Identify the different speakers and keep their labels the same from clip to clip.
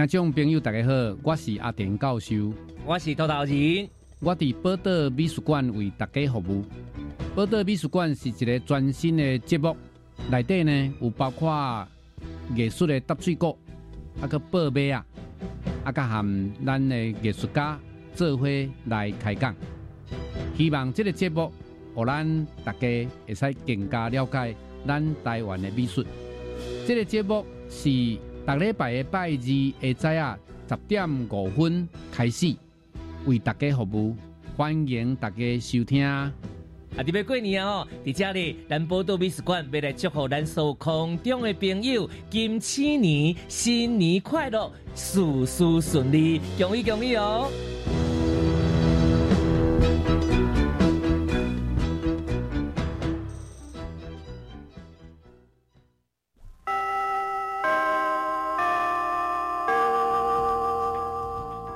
Speaker 1: 听众朋友大家好，我是阿田教授，
Speaker 2: 我是头头人，
Speaker 1: 我伫宝岛美术馆为大家服务。宝岛美术馆是一个全新的节目，内底呢有包括艺术的搭水果，啊个报马啊，啊个含咱的艺术家做伙来开讲。希望这个节目，让咱大家会使更加了解咱台湾的美术。这个节目是逐礼拜的拜二下早啊十点五分开始，为大家服务，欢迎大家收听。啊，
Speaker 2: 特别过年哦，伫这里咱宝岛美术馆要来祝福咱所有空中的朋友，金七年新年快乐，事事顺利，恭喜恭喜哦！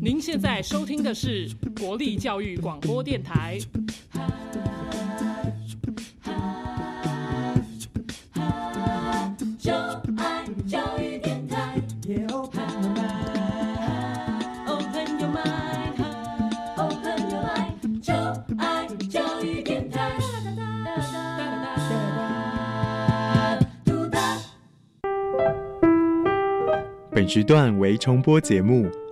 Speaker 3: 您现在收听的是国立教育广播电台。教育电台。Open your mind，Open your mind，教育电台。
Speaker 4: 本时段为重播节目。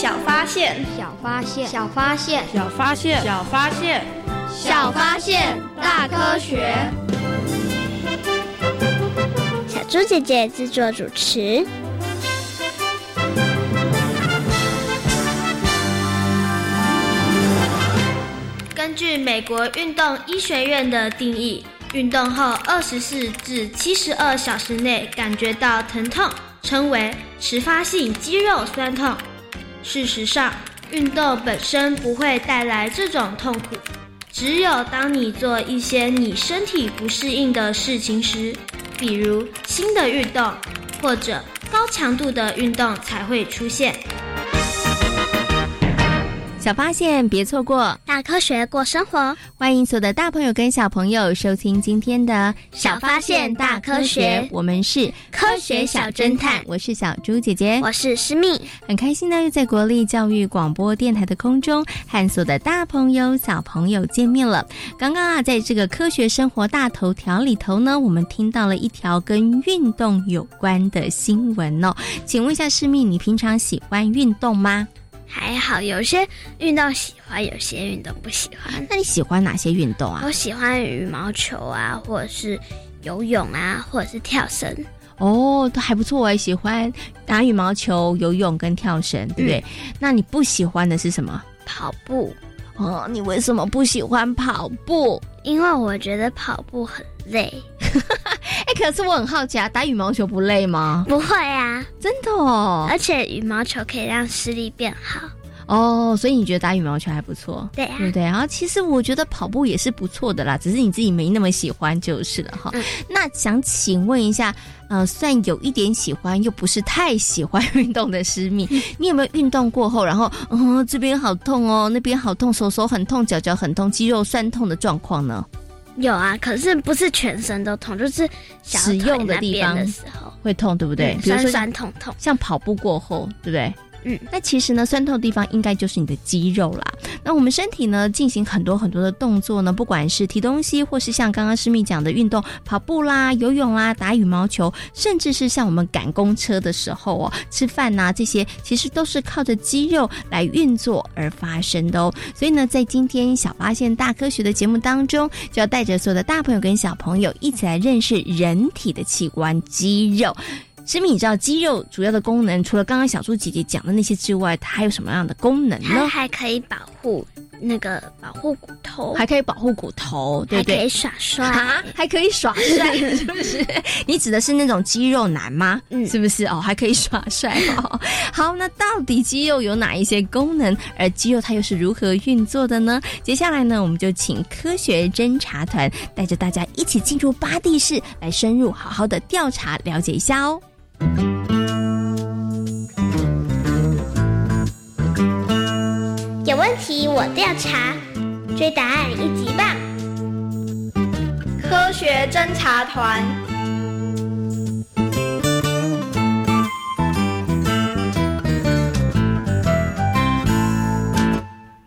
Speaker 5: 小发现，
Speaker 6: 小发现，
Speaker 5: 小发现，
Speaker 3: 小发现，
Speaker 7: 小发现，
Speaker 5: 小发现，大科学。
Speaker 6: 小猪姐姐制作主持。
Speaker 8: 根据美国运动医学院的定义，运动后二十四至七十二小时内感觉到疼痛，称为迟发性肌肉酸痛。事实上，运动本身不会带来这种痛苦，只有当你做一些你身体不适应的事情时，比如新的运动或者高强度的运动才会出现。
Speaker 9: 小发现，别错过
Speaker 6: 大科学过生活。
Speaker 9: 欢迎所有的大朋友跟小朋友收听今天的
Speaker 6: 小发现大科学。
Speaker 9: 我们是
Speaker 6: 科学小侦探，
Speaker 9: 我是小猪姐姐，
Speaker 6: 我是诗密。
Speaker 9: 很开心呢，又在国立教育广播电台的空中和所有的大朋友、小朋友见面了。刚刚啊，在这个科学生活大头条里头呢，我们听到了一条跟运动有关的新闻哦。请问一下，诗密，你平常喜欢运动吗？
Speaker 6: 还好，有些运动喜欢，有些运动不喜欢。
Speaker 9: 那你喜欢哪些运动啊？
Speaker 6: 我喜欢羽毛球啊，或者是游泳啊，或者是跳绳。
Speaker 9: 哦，都还不错哎，喜欢打羽毛球、游泳跟跳绳，对不对？那你不喜欢的是什么？
Speaker 6: 跑步。
Speaker 9: 哦，你为什么不喜欢跑步？
Speaker 6: 因为我觉得跑步很累。
Speaker 9: 哎，可是我很好奇啊，打羽毛球不累吗？
Speaker 6: 不会啊，
Speaker 9: 真的哦。
Speaker 6: 而且羽毛球可以让视力变好。
Speaker 9: 哦，所以你觉得打羽毛球还不错？
Speaker 6: 对，
Speaker 9: 对不对？然后其实我觉得跑步也是不错的啦，只是你自己没那么喜欢就是了哈。那想请问一下，呃，算有一点喜欢又不是太喜欢运动的师密，你有没有运动过后，然后哦这边好痛哦，那边好痛，手手很痛，脚脚很痛，肌肉酸痛的状况呢？
Speaker 6: 有啊，可是不是全身都痛，就是
Speaker 9: 使用的地方
Speaker 6: 的时候
Speaker 9: 会痛，对不对？
Speaker 6: 酸酸痛痛。
Speaker 9: 像跑步过后，对不对？
Speaker 10: 嗯，那其实呢，酸痛的地方应该就是你的肌肉啦。那我们身体呢，进行很多很多的动作呢，不管是提东西，或是像刚刚师密讲的运动，跑步啦、游泳啦、打羽毛球，甚至是像我们赶公车的时候哦，吃饭呐，这些其实都是靠着肌肉来运作而发生的哦。所以呢，在今天小发现大科学的节目当中，就要带着所有的大朋友跟小朋友一起来认识人体的器官——肌肉。诗敏，你知道肌肉主要的功能，除了刚刚小猪姐姐讲的那些之外，它还有什么样的功能呢？
Speaker 6: 它还可以保护那个保护骨头，
Speaker 10: 还可以保护骨头，对不对？
Speaker 6: 还可以耍帅
Speaker 10: 啊！还可以耍帅，是不是？你指的是那种肌肉男吗？嗯，是不是？哦，还可以耍帅哦。好，那到底肌肉有哪一些功能？而肌肉它又是如何运作的呢？接下来呢，我们就请科学侦查团带着大家一起进入巴蒂市，来深入好好的调查了解一下哦。
Speaker 11: 有问题我调查，追答案一级棒！
Speaker 7: 科学侦查团。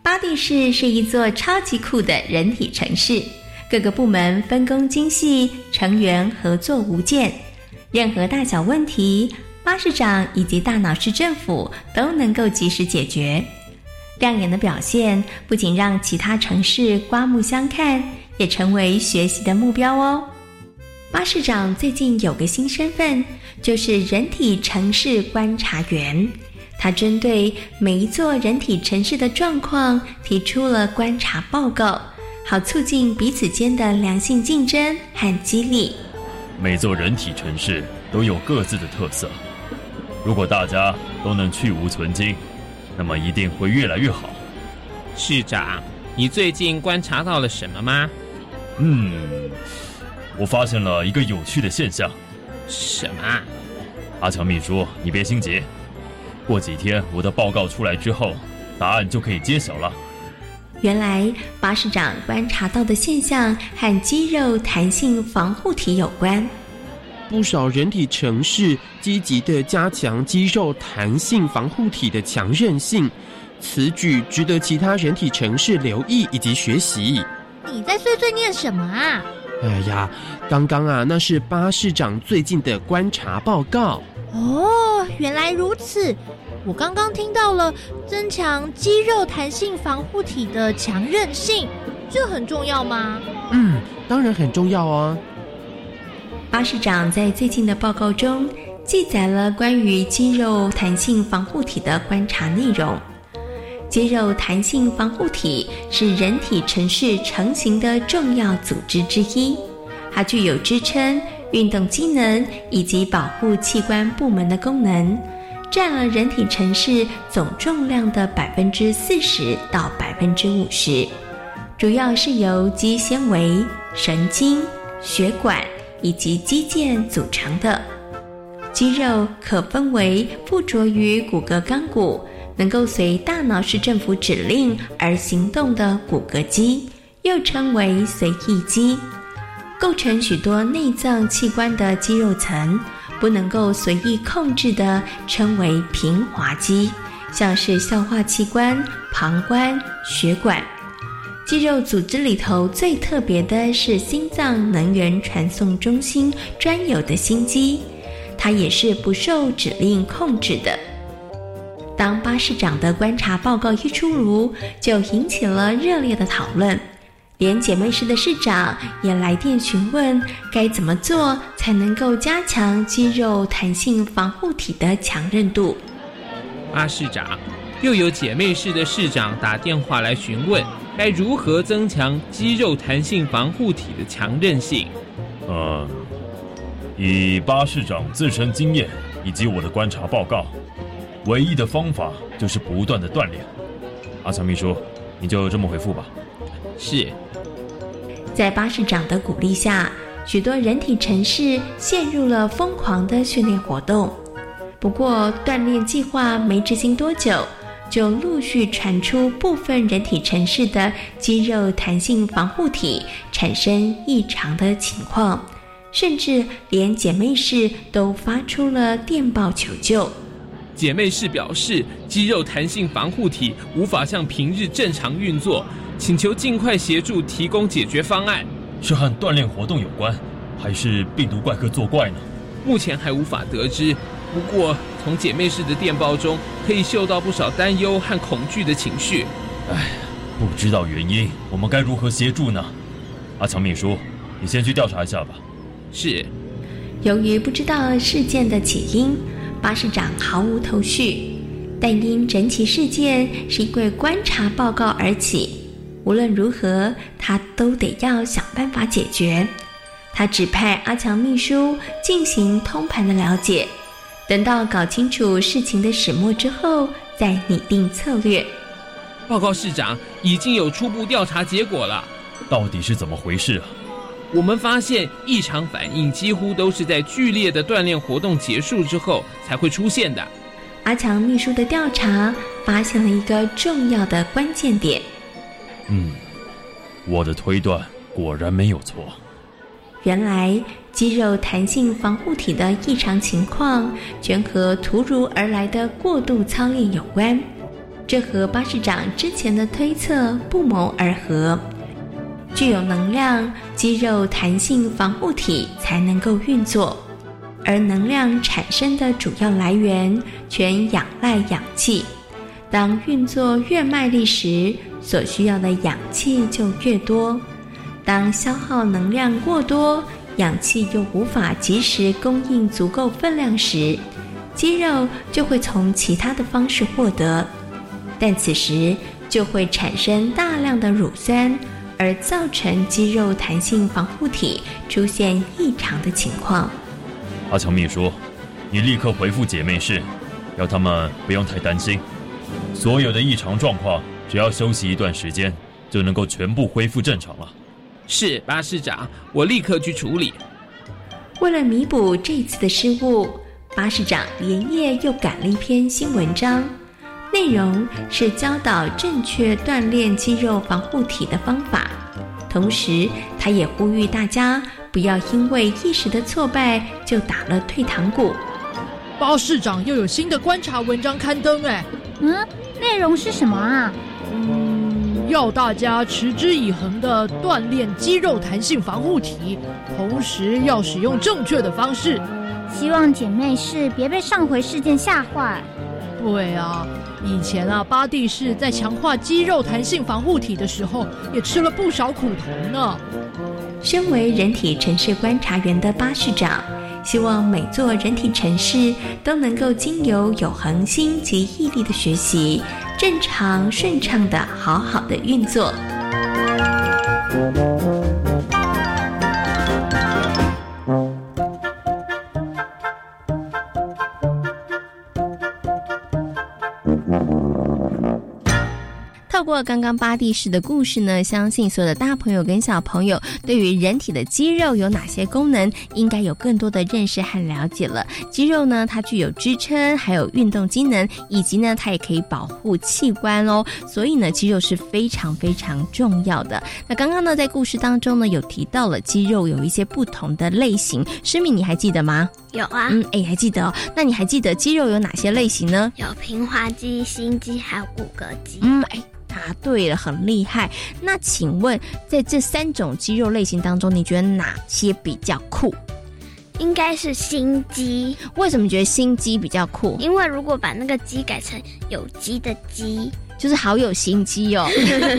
Speaker 9: 巴蒂市是一座超级酷的人体城市，各个部门分工精细，成员合作无间。任何大小问题，巴士长以及大脑市政府都能够及时解决。亮眼的表现不仅让其他城市刮目相看，也成为学习的目标哦。巴士长最近有个新身份，就是人体城市观察员。他针对每一座人体城市的状况提出了观察报告，好促进彼此间的良性竞争和激励。
Speaker 12: 每座人体城市都有各自的特色，如果大家都能去无存精，那么一定会越来越好。
Speaker 13: 市长，你最近观察到了什么吗？
Speaker 12: 嗯，我发现了一个有趣的现象。
Speaker 13: 什么？
Speaker 12: 阿强秘书，你别心急，过几天我的报告出来之后，答案就可以揭晓了。
Speaker 9: 原来巴士长观察到的现象和肌肉弹性防护体有关。
Speaker 14: 不少人体城市积极的加强肌肉弹性防护体的强韧性，此举值得其他人体城市留意以及学习。
Speaker 10: 你在碎碎念什么啊？
Speaker 14: 哎呀，刚刚啊，那是巴士长最近的观察报告。
Speaker 10: 哦，原来如此。我刚刚听到了增强肌肉弹性防护体的强韧性，这很重要吗？
Speaker 14: 嗯，当然很重要哦。
Speaker 9: 巴士长在最近的报告中记载了关于肌肉弹性防护体的观察内容。肌肉弹性防护体是人体城市成型的重要组织之一，它具有支撑、运动机能以及保护器官部门的功能。占了人体城市总重量的百分之四十到百分之五十，主要是由肌纤维、神经、血管以及肌腱组成的。肌肉可分为附着于骨骼钢骨，能够随大脑市政府指令而行动的骨骼肌，又称为随意肌，构成许多内脏器官的肌肉层。不能够随意控制的称为平滑肌，像是消化器官、膀胱、血管。肌肉组织里头最特别的是心脏能源传送中心专有的心肌，它也是不受指令控制的。当巴士长的观察报告一出炉，就引起了热烈的讨论。连姐妹市的市长也来电询问，该怎么做才能够加强肌肉弹性防护体的强韧度？
Speaker 13: 阿市长，又有姐妹市的市长打电话来询问，该如何增强肌肉弹性防护体的强韧性？
Speaker 12: 嗯，以巴市长自身经验以及我的观察报告，唯一的方法就是不断的锻炼。阿强秘书，你就这么回复吧。
Speaker 13: 是。
Speaker 9: 在巴士长的鼓励下，许多人体城市陷入了疯狂的训练活动。不过，锻炼计划没执行多久，就陆续传出部分人体城市的肌肉弹性防护体产生异常的情况，甚至连姐妹市都发出了电报求救。
Speaker 13: 姐妹市表示，肌肉弹性防护体无法像平日正常运作，请求尽快协助提供解决方案。
Speaker 12: 是和锻炼活动有关，还是病毒怪客作怪呢？
Speaker 13: 目前还无法得知。不过，从姐妹市的电报中，可以嗅到不少担忧和恐惧的情绪。
Speaker 12: 唉，不知道原因，我们该如何协助呢？阿强秘书，你先去调查一下吧。
Speaker 13: 是。
Speaker 9: 由于不知道事件的起因，巴士长毫无头绪。但因整起事件是因为观察报告而起，无论如何，他都得要想办法解决。他指派阿强秘书进行通盘的了解，等到搞清楚事情的始末之后，再拟定策略。
Speaker 13: 报告市长，已经有初步调查结果了。
Speaker 12: 到底是怎么回事啊？
Speaker 13: 我们发现异常反应几乎都是在剧烈的锻炼活动结束之后才会出现的。
Speaker 9: 阿强秘书的调查发现了一个重要的关键点。
Speaker 12: 嗯，我的推断果然没有错。
Speaker 9: 原来肌肉弹性防护体的异常情况，全和突如而来的过度操练有关。这和巴士长之前的推测不谋而合。具有能量，肌肉弹性防护体才能够运作，而能量产生的主要来源全仰赖氧气。当运作越卖力时，所需要的氧气就越多。当消耗能量过多，氧气又无法及时供应足够分量时，肌肉就会从其他的方式获得，但此时就会产生大量的乳酸。而造成肌肉弹性防护体出现异常的情况。
Speaker 12: 阿强秘书，你立刻回复姐妹室，要他们不用太担心。所有的异常状况，只要休息一段时间，就能够全部恢复正常了。
Speaker 13: 是，巴士长，我立刻去处理。
Speaker 9: 为了弥补这次的失误，巴士长连夜又赶了一篇新文章。内容是教导正确锻炼肌肉防护体的方法，同时他也呼吁大家不要因为一时的挫败就打了退堂鼓。
Speaker 3: 巴市长又有新的观察文章刊登，哎，
Speaker 15: 嗯，内容是什么啊？
Speaker 3: 要大家持之以恒的锻炼肌肉弹性防护体，同时要使用正确的方式。
Speaker 15: 希望姐妹是别被上回事件吓坏。
Speaker 3: 对啊。以前啊，巴蒂士在强化肌肉弹性防护体的时候，也吃了不少苦头呢。
Speaker 9: 身为人体城市观察员的巴士长，希望每座人体城市都能够经由有恒心及毅力的学习，正常顺畅的好好的运作。
Speaker 16: 过刚刚巴蒂士的故事呢，相信所有的大朋友跟小朋友对于人体的肌肉有哪些功能，应该有更多的认识和了解了。肌肉呢，它具有支撑，还有运动机能，以及呢，它也可以保护器官哦。所以呢，肌肉是非常非常重要的。那刚刚呢，在故事当中呢，有提到了肌肉有一些不同的类型，诗敏你还记得吗？
Speaker 6: 有啊，
Speaker 16: 嗯，哎，还记得哦。那你还记得肌肉有哪些类型呢？
Speaker 6: 有平滑肌、心肌，还有骨骼肌。
Speaker 16: 嗯，哎。答对了，很厉害。那请问，在这三种肌肉类型当中，你觉得哪些比较酷？
Speaker 6: 应该是心肌。
Speaker 16: 为什么觉得心肌比较酷？
Speaker 6: 因为如果把那个“肌”改成有机的“肌”。
Speaker 16: 就是好有心机哦，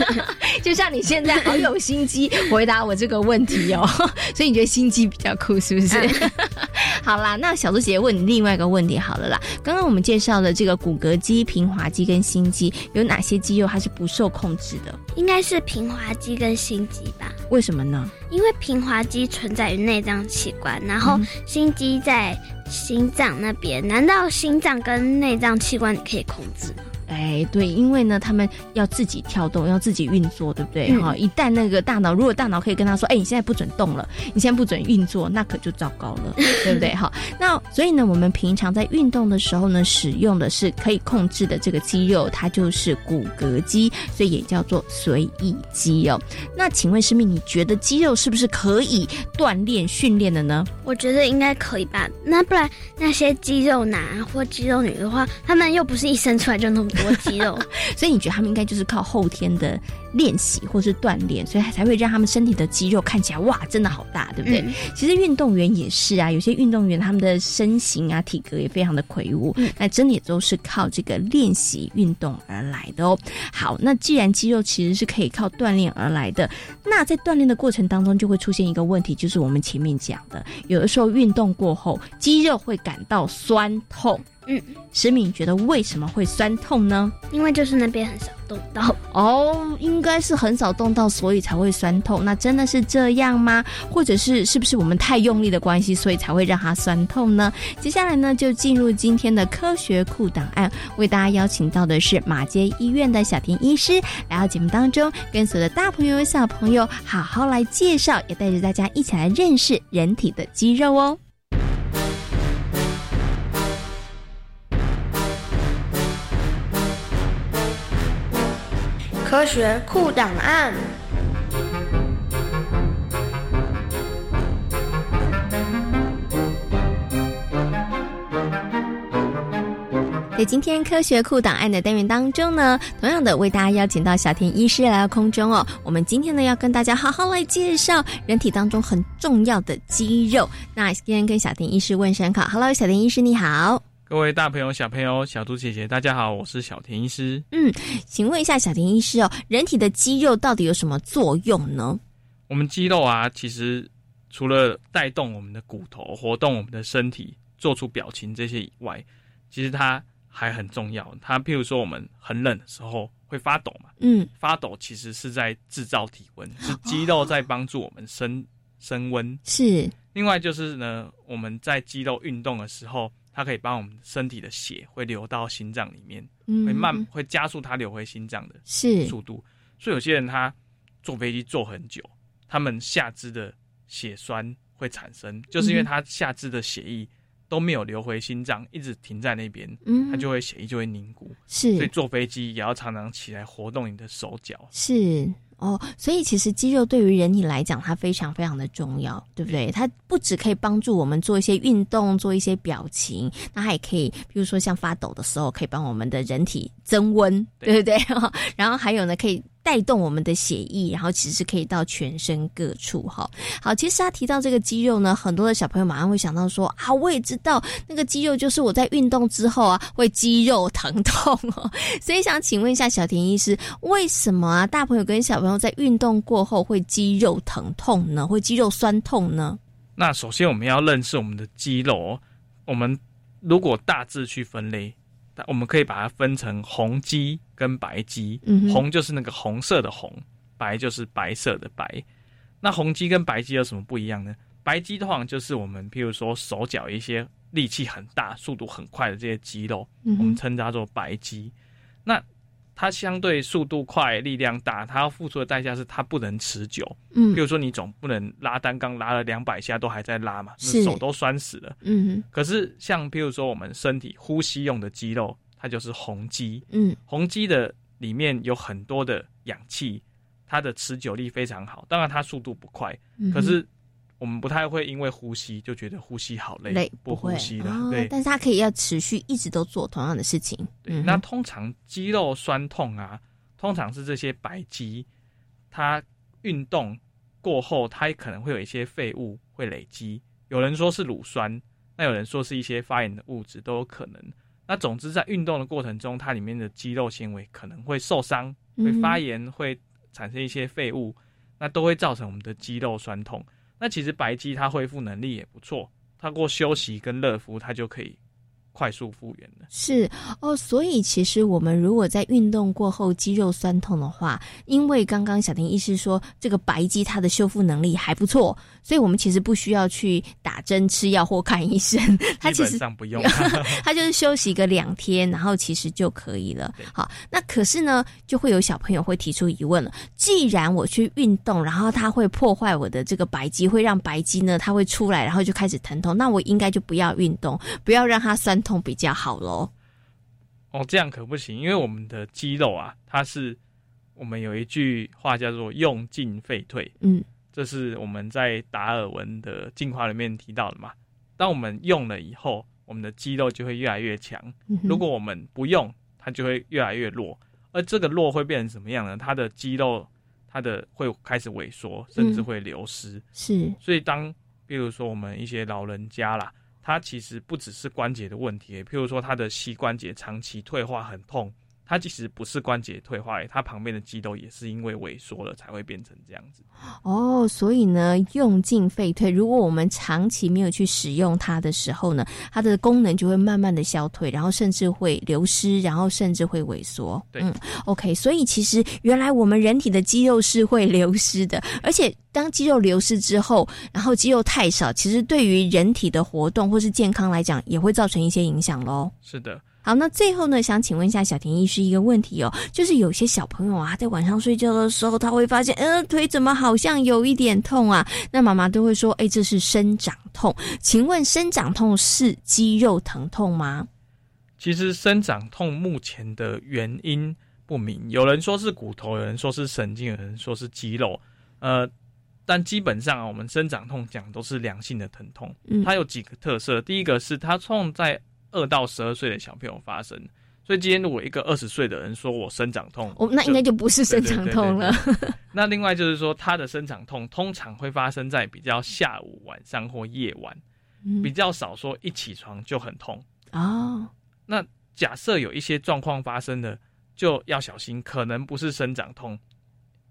Speaker 16: 就像你现在好有心机回答我这个问题哦，所以你觉得心机比较酷是不是？好啦，那小猪姐姐问你另外一个问题好了啦。刚刚我们介绍的这个骨骼肌、平滑肌跟心肌，有哪些肌肉它是不受控制的？
Speaker 6: 应该是平滑肌跟心肌吧？
Speaker 16: 为什么呢？
Speaker 6: 因为平滑肌存在于内脏器官，然后心肌在心脏那边。难道心脏跟内脏器官你可以控制吗？
Speaker 9: 哎，对，因为呢，他们要自己跳动，要自己运作，对不对？哈，一旦那个大脑，如果大脑可以跟他说，哎，你现在不准动了，你现在不准运作，那可就糟糕了，对不对？哈，那所以呢，我们平常在运动的时候呢，使用的是可以控制的这个肌肉，它就是骨骼肌，所以也叫做随意肌哦。那请问师妹，你觉得肌肉是不是可以锻炼训练的呢？
Speaker 6: 我觉得应该可以吧。那不然那些肌肉男或肌肉女的话，他们又不是一生出来就那么多肌肉，
Speaker 9: 所以你觉得他们应该就是靠后天的练习或是锻炼，所以才会让他们身体的肌肉看起来哇，真的好大，对不对？其实运动员也是啊，有些运动员他们的身形啊、体格也非常的魁梧，那真的也都是靠这个练习运动而来的哦。好，那既然肌肉其实是可以靠锻炼而来的，那在锻炼的过程当中就会出现一个问题，就是我们前面讲的，有的时候运动过后肌肉会感到酸痛。嗯，石敏觉得为什么会酸痛呢？
Speaker 6: 因为就是那边很少动到
Speaker 9: 哦，应该是很少动到，所以才会酸痛。那真的是这样吗？或者是是不是我们太用力的关系，所以才会让它酸痛呢？接下来呢，就进入今天的科学库档案，为大家邀请到的是马街医院的小田医师来到节目当中，跟所有的大朋友小朋友好好来介绍，也带着大家一起来认识人体的肌肉哦。
Speaker 5: 科学库档案。
Speaker 9: 在今天科学库档案的单元当中呢，同样的为大家邀请到小田医师来到空中哦。我们今天呢要跟大家好好来介绍人体当中很重要的肌肉。那今天跟小田医师问声好，Hello，小田医师你好。
Speaker 17: 各位大朋友、小朋友、小猪姐姐，大家好，我是小田医师。
Speaker 9: 嗯，请问一下小田医师哦，人体的肌肉到底有什么作用呢？
Speaker 17: 我们肌肉啊，其实除了带动我们的骨头、活动我们的身体、做出表情这些以外，其实它还很重要。它譬如说，我们很冷的时候会发抖嘛，嗯，发抖其实是在制造体温，是肌肉在帮助我们升升温。
Speaker 9: 是。
Speaker 17: 另外就是呢，我们在肌肉运动的时候。它可以帮我们身体的血会流到心脏里面，会慢会加速它流回心脏的速度。所以有些人他坐飞机坐很久，他们下肢的血栓会产生，就是因为他下肢的血液都没有流回心脏，一直停在那边，他就会血液就会凝固。
Speaker 9: 是，
Speaker 17: 所以坐飞机也要常常起来活动你的手脚。
Speaker 9: 是。哦，所以其实肌肉对于人体来讲，它非常非常的重要，对不对？它不只可以帮助我们做一些运动，做一些表情，那它也可以，比如说像发抖的时候，可以帮我们的人体增温，对不对？然后还有呢，可以。带动我们的血液，然后其实可以到全身各处哈。好，其实他提到这个肌肉呢，很多的小朋友马上会想到说啊，我也知道那个肌肉就是我在运动之后啊会肌肉疼痛哦。所以想请问一下小田医师，为什么啊大朋友跟小朋友在运动过后会肌肉疼痛呢？会肌肉酸痛呢？
Speaker 17: 那首先我们要认识我们的肌肉，我们如果大致去分类。我们可以把它分成红肌跟白肌，红就是那个红色的红，白就是白色的白。那红肌跟白肌有什么不一样呢？白肌的话，就是我们譬如说手脚一些力气很大、速度很快的这些肌肉，我们称它做白肌。那它相对速度快、力量大，它要付出的代价是它不能持久。嗯，比如说你总不能拉单杠拉了两百下都还在拉嘛，手都酸死了。嗯，可是像譬如说我们身体呼吸用的肌肉，它就是红肌。嗯，红肌的里面有很多的氧气，它的持久力非常好。当然它速度不快，可是。我们不太会因为呼吸就觉得呼吸好累，不呼吸的，对。
Speaker 9: 但是它可以要持续一直都做同样的事情。
Speaker 17: 对，那通常肌肉酸痛啊，通常是这些白肌，它运动过后，它可能会有一些废物会累积。有人说是乳酸，那有人说是一些发炎的物质都有可能。那总之在运动的过程中，它里面的肌肉纤维可能会受伤，会发炎，会产生一些废物，那都会造成我们的肌肉酸痛。那其实白鸡它恢复能力也不错，它过休息跟热敷，它就可以快速复原的。
Speaker 9: 是哦，所以其实我们如果在运动过后肌肉酸痛的话，因为刚刚小婷医师说这个白肌它的修复能力还不错，所以我们其实不需要去打针吃药或看医生，它其实
Speaker 17: 上不用，
Speaker 9: 它就是休息个两天，然后其实就可以了。好，那可是呢，就会有小朋友会提出疑问了：既然我去运动，然后它会破坏我的这个白肌，会让白肌呢它会出来，然后就开始疼痛，那我应该就不要运动，不要让它酸痛比较好喽。
Speaker 17: 哦，这样可不行，因为我们的肌肉啊，它是我们有一句话叫做“用进废退”，
Speaker 9: 嗯，
Speaker 17: 这是我们在达尔文的进化里面提到的嘛。当我们用了以后，我们的肌肉就会越来越强；如果我们不用，它就会越来越弱。而这个弱会变成什么样呢？它的肌肉，它的会开始萎缩，甚至会流失。
Speaker 9: 是，
Speaker 17: 所以当比如说我们一些老人家啦。它其实不只是关节的问题，譬如说他的膝关节长期退化很痛，它其实不是关节退化，它旁边的肌肉也是因为萎缩了才会变成这样子。
Speaker 9: 哦，所以呢，用进废退，如果我们长期没有去使用它的时候呢，它的功能就会慢慢的消退，然后甚至会流失，然后甚至会萎缩。
Speaker 17: 对，嗯
Speaker 9: ，OK，所以其实原来我们人体的肌肉是会流失的，而且。当肌肉流失之后，然后肌肉太少，其实对于人体的活动或是健康来讲，也会造成一些影响喽。
Speaker 17: 是的，
Speaker 9: 好，那最后呢，想请问一下小田医师一个问题哦，就是有些小朋友啊，在晚上睡觉的时候，他会发现，呃，腿怎么好像有一点痛啊？那妈妈都会说，哎，这是生长痛。请问生长痛是肌肉疼痛吗？
Speaker 17: 其实生长痛目前的原因不明，有人说是骨头，有人说是神经，有人说是肌肉，呃。但基本上啊，我们生长痛讲都是良性的疼痛。嗯，它有几个特色。第一个是它痛在二到十二岁的小朋友发生，所以今天如果一个二十岁的人说我生长痛，
Speaker 9: 哦，那应该就不是生长痛了。
Speaker 17: 那另外就是说，他的生长痛通常会发生在比较下午、晚上或夜晚，比较少说一起床就很痛。
Speaker 9: 哦，
Speaker 17: 那假设有一些状况发生的，就要小心，可能不是生长痛。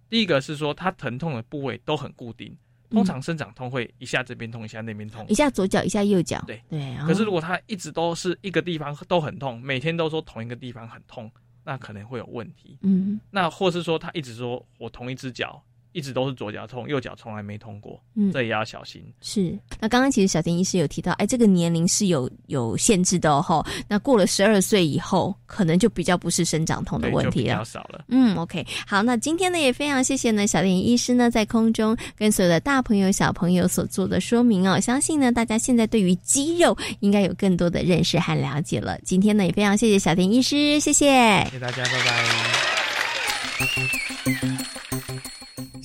Speaker 17: 第一个是说，他疼痛的部位都很固定，通常生长痛会一下这边痛，一下那边痛，
Speaker 9: 一下左脚，一下右脚。
Speaker 17: 对
Speaker 9: 对。
Speaker 17: 可是如果他一直都是一个地方都很痛，每天都说同一个地方很痛，那可能会有问题。
Speaker 9: 嗯。
Speaker 17: 那或是说，他一直说我同一只脚。一直都是左脚痛，右脚从来没痛过，嗯，这也要小心。
Speaker 9: 是，那刚刚其实小田医师有提到，哎，这个年龄是有有限制的哦。那过了十二岁以后，可能就比较不是生长痛的问题了，
Speaker 17: 比较少了。
Speaker 9: 嗯，OK，好，那今天呢也非常谢谢呢小田医师呢在空中跟所有的大朋友小朋友所做的说明哦，相信呢大家现在对于肌肉应该有更多的认识和了解了。今天呢也非常谢谢小田医师，谢谢，
Speaker 17: 谢谢大家，拜
Speaker 9: 拜。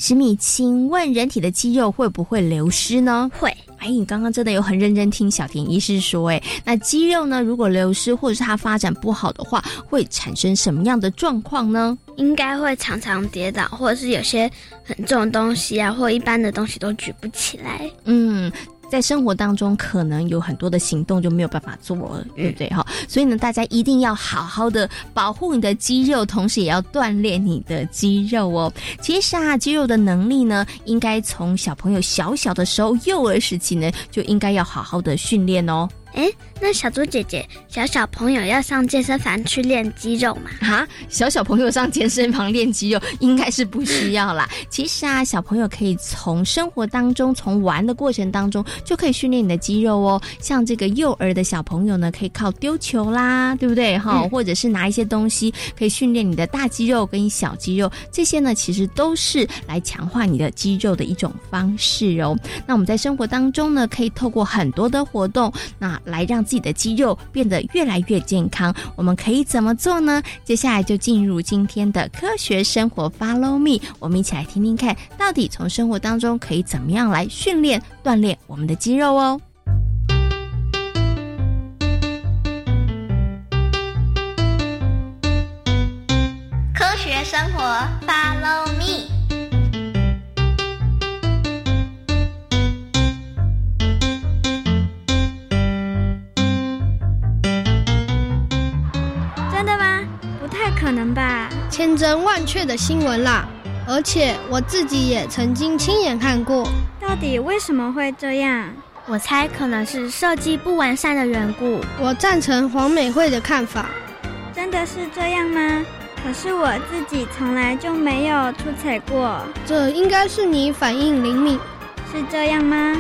Speaker 9: 石米，请问人体的肌肉会不会流失呢？
Speaker 6: 会。
Speaker 9: 哎，你刚刚真的有很认真听小田医师说，哎，那肌肉呢，如果流失或者是它发展不好的话，会产生什么样的状况呢？
Speaker 6: 应该会常常跌倒，或者是有些很重的东西啊，或一般的东西都举不起来。
Speaker 9: 嗯。在生活当中，可能有很多的行动就没有办法做了，对不对？哈，所以呢，大家一定要好好的保护你的肌肉，同时也要锻炼你的肌肉哦。其实啊，肌肉的能力呢，应该从小朋友小小的时候，幼儿时期呢，就应该要好好的训练哦。
Speaker 6: 哎，那小猪姐姐，小小朋友要上健身房去练肌肉吗？
Speaker 9: 啊，小小朋友上健身房练肌肉应该是不需要啦。其实啊，小朋友可以从生活当中，从玩的过程当中就可以训练你的肌肉哦。像这个幼儿的小朋友呢，可以靠丢球啦，对不对？哈，或者是拿一些东西，可以训练你的大肌肉跟小肌肉。这些呢，其实都是来强化你的肌肉的一种方式哦。那我们在生活当中呢，可以透过很多的活动，那来让自己的肌肉变得越来越健康，我们可以怎么做呢？接下来就进入今天的科学生活，Follow me，我们一起来听听看，到底从生活当中可以怎么样来训练、锻炼我们的肌肉哦。
Speaker 18: 千真万确的新闻啦！而且我自己也曾经亲眼看过。
Speaker 6: 到底为什么会这样？我猜可能是设计不完善的缘故。
Speaker 18: 我赞成黄美惠的看法。
Speaker 19: 真的是这样吗？可是我自己从来就没有出彩过。
Speaker 18: 这应该是你反应灵敏，
Speaker 19: 是这样吗？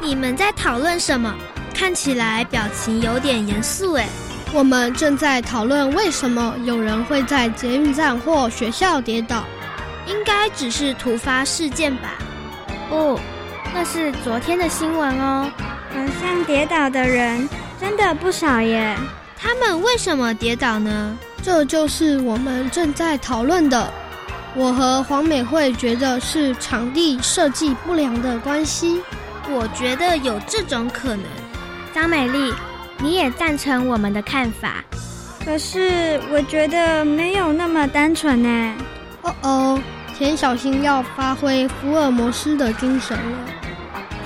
Speaker 8: 你们在讨论什么？看起来表情有点严肃诶。
Speaker 18: 我们正在讨论为什么有人会在捷运站或学校跌倒。
Speaker 8: 应该只是突发事件吧？
Speaker 6: 不。那是昨天的新闻哦，
Speaker 19: 好像跌倒的人真的不少耶。
Speaker 8: 他们为什么跌倒呢？
Speaker 18: 这就是我们正在讨论的。我和黄美惠觉得是场地设计不良的关系。
Speaker 8: 我觉得有这种可能。
Speaker 6: 张美丽，你也赞成我们的看法？
Speaker 19: 可是我觉得没有那么单纯呢。
Speaker 18: 哦哦。田小新要发挥福尔摩斯的精神了。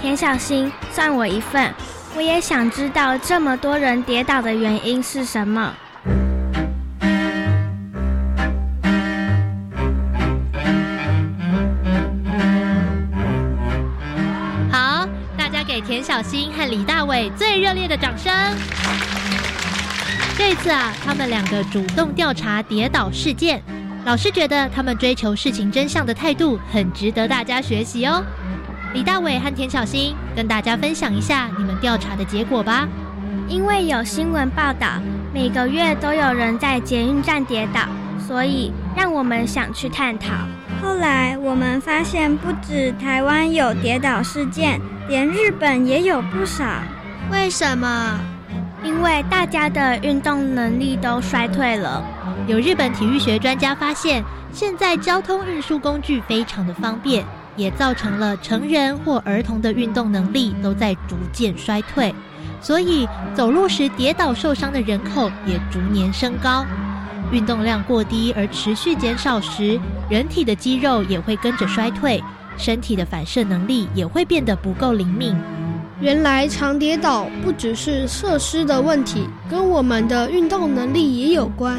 Speaker 6: 田小新，算我一份。我也想知道这么多人跌倒的原因是什么。
Speaker 10: 小新和李大伟最热烈的掌声。这次啊，他们两个主动调查跌倒事件。老师觉得他们追求事情真相的态度很值得大家学习哦。李大伟和田小新跟大家分享一下你们调查的结果吧。
Speaker 6: 因为有新闻报道，每个月都有人在捷运站跌倒，所以让我们想去探讨。
Speaker 19: 后来我们发现，不止台湾有跌倒事件，连日本也有不少。
Speaker 8: 为什么？
Speaker 6: 因为大家的运动能力都衰退了。
Speaker 10: 有日本体育学专家发现，现在交通运输工具非常的方便，也造成了成人或儿童的运动能力都在逐渐衰退，所以走路时跌倒受伤的人口也逐年升高。运动量过低而持续减少时，人体的肌肉也会跟着衰退，身体的反射能力也会变得不够灵敏。
Speaker 18: 原来常跌倒不只是设施的问题，跟我们的运动能力也有关。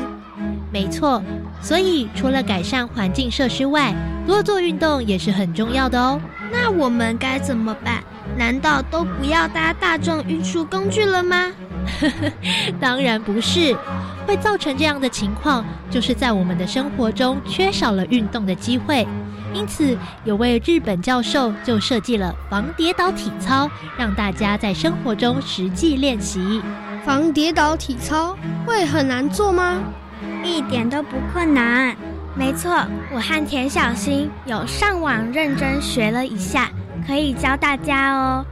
Speaker 10: 没错，所以除了改善环境设施外，多做运动也是很重要的哦。
Speaker 8: 那我们该怎么办？难道都不要搭大众运输工具了吗？
Speaker 10: 当然不是，会造成这样的情况，就是在我们的生活中缺少了运动的机会。因此，有位日本教授就设计了防跌倒体操，让大家在生活中实际练习。
Speaker 18: 防跌倒体操会很难做吗？
Speaker 19: 一点都不困难。
Speaker 6: 没错，我和田小新有上网认真学了一下，可以教大家哦。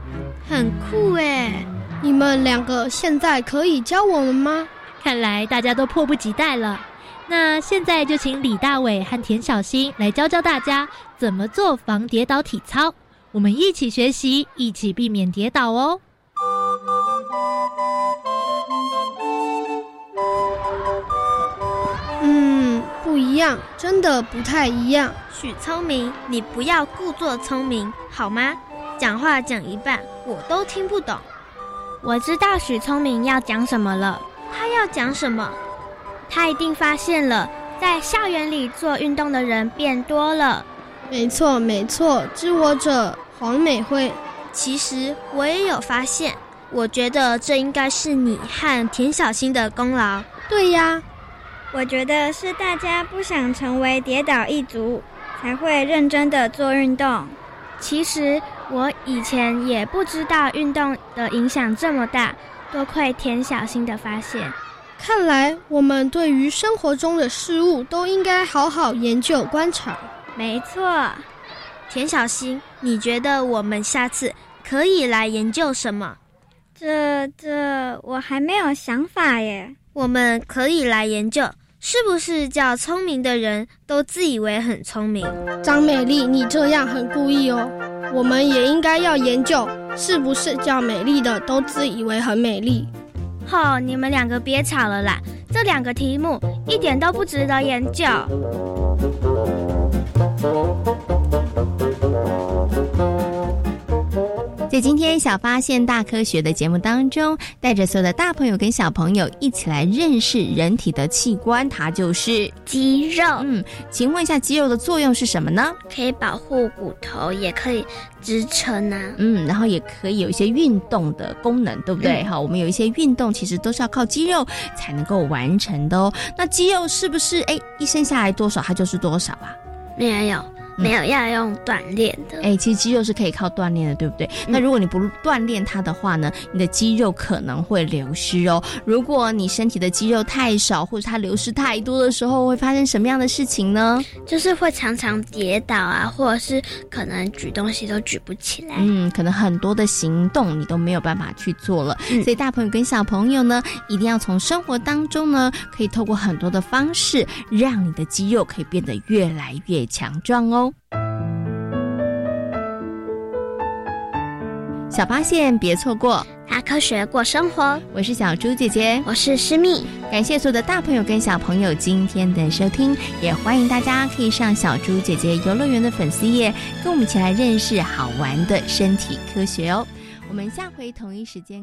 Speaker 8: 很酷哎！
Speaker 18: 你们两个现在可以教我们吗？
Speaker 10: 看来大家都迫不及待了。那现在就请李大伟和田小新来教教大家怎么做防跌倒体操。我们一起学习，一起避免跌倒哦。
Speaker 18: 嗯，不一样，真的不太一样。
Speaker 8: 许聪明，你不要故作聪明好吗？讲话讲一半，我都听不懂。
Speaker 6: 我知道许聪明要讲什么了。
Speaker 8: 他要讲什么？
Speaker 6: 他一定发现了，在校园里做运动的人变多了。
Speaker 18: 没错，没错，知我者黄美惠。
Speaker 8: 其实我也有发现，我觉得这应该是你和田小新的功劳。
Speaker 18: 对呀。
Speaker 19: 我觉得是大家不想成为跌倒一族，才会认真的做运动。
Speaker 6: 其实我以前也不知道运动的影响这么大，多亏田小新的发现。
Speaker 18: 看来我们对于生活中的事物都应该好好研究观察。
Speaker 6: 没错，
Speaker 8: 田小新，你觉得我们下次可以来研究什么？
Speaker 19: 这这，我还没有想法耶。
Speaker 8: 我们可以来研究。是不是叫聪明的人都自以为很聪明？
Speaker 18: 张美丽，你这样很故意哦。我们也应该要研究，是不是叫美丽的都自以为很美丽？
Speaker 6: 吼，你们两个别吵了啦，这两个题目一点都不值得研究。
Speaker 9: 在今天小发现大科学的节目当中，带着所有的大朋友跟小朋友一起来认识人体的器官，它就是
Speaker 6: 肌肉。
Speaker 9: 嗯，请问一下，肌肉的作用是什么呢？
Speaker 6: 可以保护骨头，也可以支撑啊。
Speaker 9: 嗯，然后也可以有一些运动的功能，对不对？哈，我们有一些运动其实都是要靠肌肉才能够完成的哦。那肌肉是不是哎一生下来多少它就是多少啊？
Speaker 6: 没有。没有要用锻炼的，
Speaker 9: 哎，其实肌肉是可以靠锻炼的，对不对？那如果你不锻炼它的话呢，你的肌肉可能会流失哦。如果你身体的肌肉太少，或者它流失太多的时候，会发生什么样的事情呢？
Speaker 6: 就是会常常跌倒啊，或者是可能举东西都举不起来。
Speaker 9: 嗯，可能很多的行动你都没有办法去做了。所以大朋友跟小朋友呢，一定要从生活当中呢，可以透过很多的方式，让你的肌肉可以变得越来越强壮哦。小发现，别错过
Speaker 6: 大科学过生活。
Speaker 9: 我是小猪姐姐，
Speaker 6: 我是诗蜜。
Speaker 9: 感谢所有的大朋友跟小朋友今天的收听，也欢迎大家可以上小猪姐姐游乐园的粉丝页，跟我们一起来认识好玩的身体科学哦。我们下回同一时间。